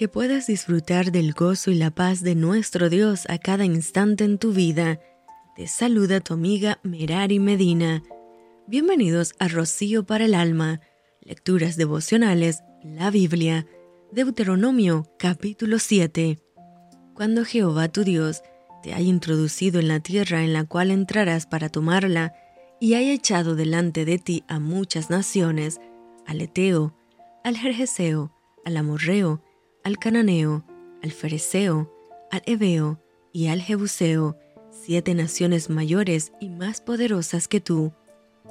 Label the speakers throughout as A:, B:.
A: que puedas disfrutar del gozo y la paz de nuestro Dios a cada instante en tu vida. Te saluda tu amiga Merari Medina. Bienvenidos a Rocío para el Alma, Lecturas Devocionales, la Biblia, Deuteronomio capítulo 7. Cuando Jehová tu Dios te haya introducido en la tierra en la cual entrarás para tomarla, y haya echado delante de ti a muchas naciones, al Eteo, al Jerjeseo, al Amorreo, al Cananeo, al Fereceo, al Ebeo y al Jebuseo, siete naciones mayores y más poderosas que tú,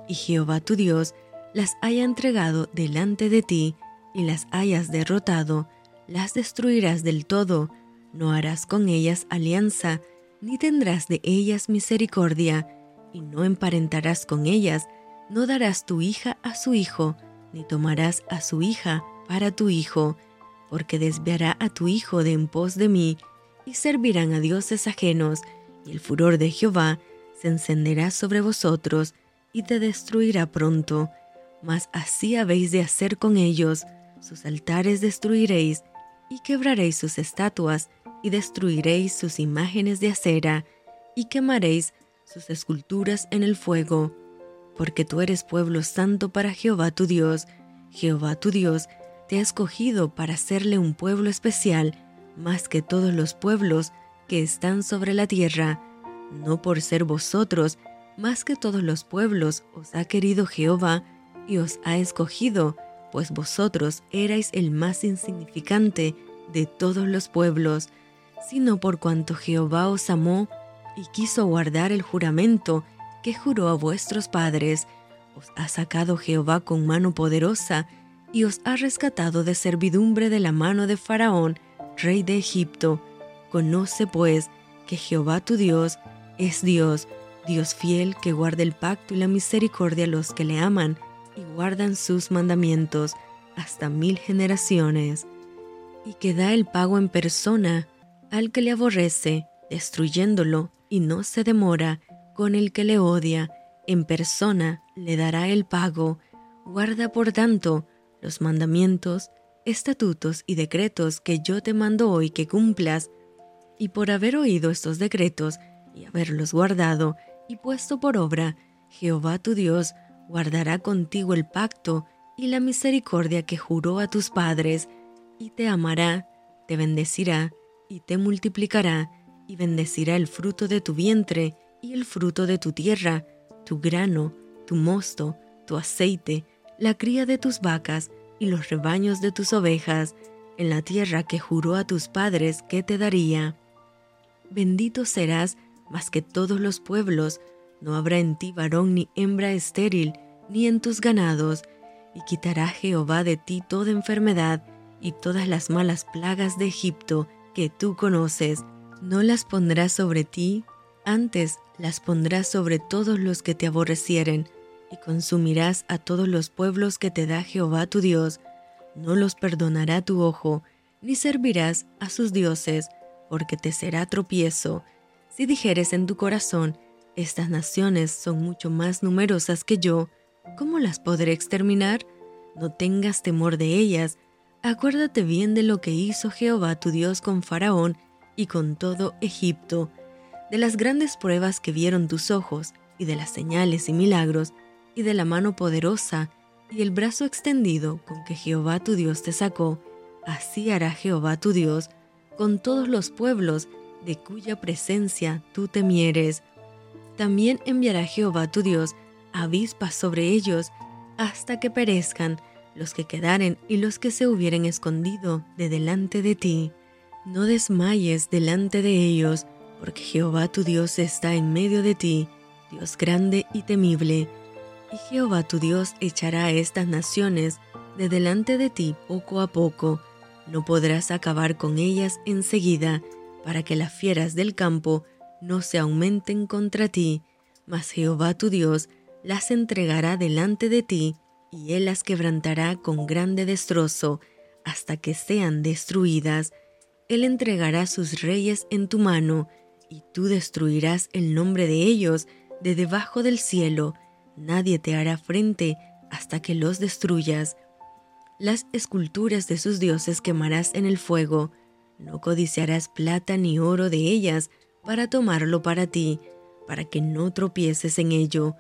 A: y Jehová tu Dios las haya entregado delante de ti y las hayas derrotado, las destruirás del todo, no harás con ellas alianza, ni tendrás de ellas misericordia, y no emparentarás con ellas, no darás tu hija a su hijo, ni tomarás a su hija para tu hijo, porque desviará a tu hijo de en pos de mí, y servirán a dioses ajenos, y el furor de Jehová se encenderá sobre vosotros, y te destruirá pronto. Mas así habéis de hacer con ellos, sus altares destruiréis, y quebraréis sus estatuas, y destruiréis sus imágenes de acera, y quemaréis sus esculturas en el fuego. Porque tú eres pueblo santo para Jehová tu Dios, Jehová tu Dios te ha escogido para serle un pueblo especial, más que todos los pueblos que están sobre la tierra, no por ser vosotros más que todos los pueblos os ha querido Jehová y os ha escogido, pues vosotros erais el más insignificante de todos los pueblos, sino por cuanto Jehová os amó y quiso guardar el juramento que juró a vuestros padres, os ha sacado Jehová con mano poderosa, y os ha rescatado de servidumbre de la mano de Faraón, rey de Egipto. Conoce pues que Jehová tu Dios es Dios, Dios fiel que guarda el pacto y la misericordia a los que le aman y guardan sus mandamientos hasta mil generaciones, y que da el pago en persona al que le aborrece, destruyéndolo, y no se demora con el que le odia, en persona le dará el pago. Guarda por tanto los mandamientos, estatutos y decretos que yo te mando hoy que cumplas, y por haber oído estos decretos y haberlos guardado y puesto por obra, Jehová tu Dios guardará contigo el pacto y la misericordia que juró a tus padres, y te amará, te bendecirá y te multiplicará, y bendecirá el fruto de tu vientre y el fruto de tu tierra, tu grano, tu mosto, tu aceite, la cría de tus vacas y los rebaños de tus ovejas, en la tierra que juró a tus padres que te daría. Bendito serás más que todos los pueblos, no habrá en ti varón ni hembra estéril, ni en tus ganados, y quitará Jehová de ti toda enfermedad y todas las malas plagas de Egipto que tú conoces, no las pondrás sobre ti, antes las pondrás sobre todos los que te aborrecieren, y consumirás a todos los pueblos que te da Jehová tu Dios. No los perdonará tu ojo, ni servirás a sus dioses, porque te será tropiezo. Si dijeres en tu corazón, estas naciones son mucho más numerosas que yo, ¿cómo las podré exterminar? No tengas temor de ellas. Acuérdate bien de lo que hizo Jehová tu Dios con Faraón y con todo Egipto, de las grandes pruebas que vieron tus ojos y de las señales y milagros y de la mano poderosa y el brazo extendido con que Jehová tu Dios te sacó, así hará Jehová tu Dios con todos los pueblos de cuya presencia tú temieres. También enviará Jehová tu Dios avispas sobre ellos hasta que perezcan los que quedaren y los que se hubieren escondido de delante de ti. No desmayes delante de ellos, porque Jehová tu Dios está en medio de ti, Dios grande y temible y Jehová tu Dios echará a estas naciones de delante de ti poco a poco. No podrás acabar con ellas enseguida, para que las fieras del campo no se aumenten contra ti, mas Jehová tu Dios las entregará delante de ti, y él las quebrantará con grande destrozo, hasta que sean destruidas. Él entregará sus reyes en tu mano, y tú destruirás el nombre de ellos de debajo del cielo, nadie te hará frente hasta que los destruyas. Las esculturas de sus dioses quemarás en el fuego. No codiciarás plata ni oro de ellas para tomarlo para ti, para que no tropieces en ello,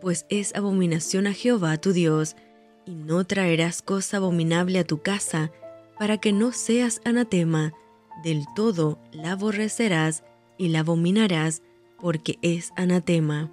A: pues es abominación a Jehová tu Dios, y no traerás cosa abominable a tu casa, para que no seas anatema, del todo la aborrecerás y la abominarás, porque es anatema.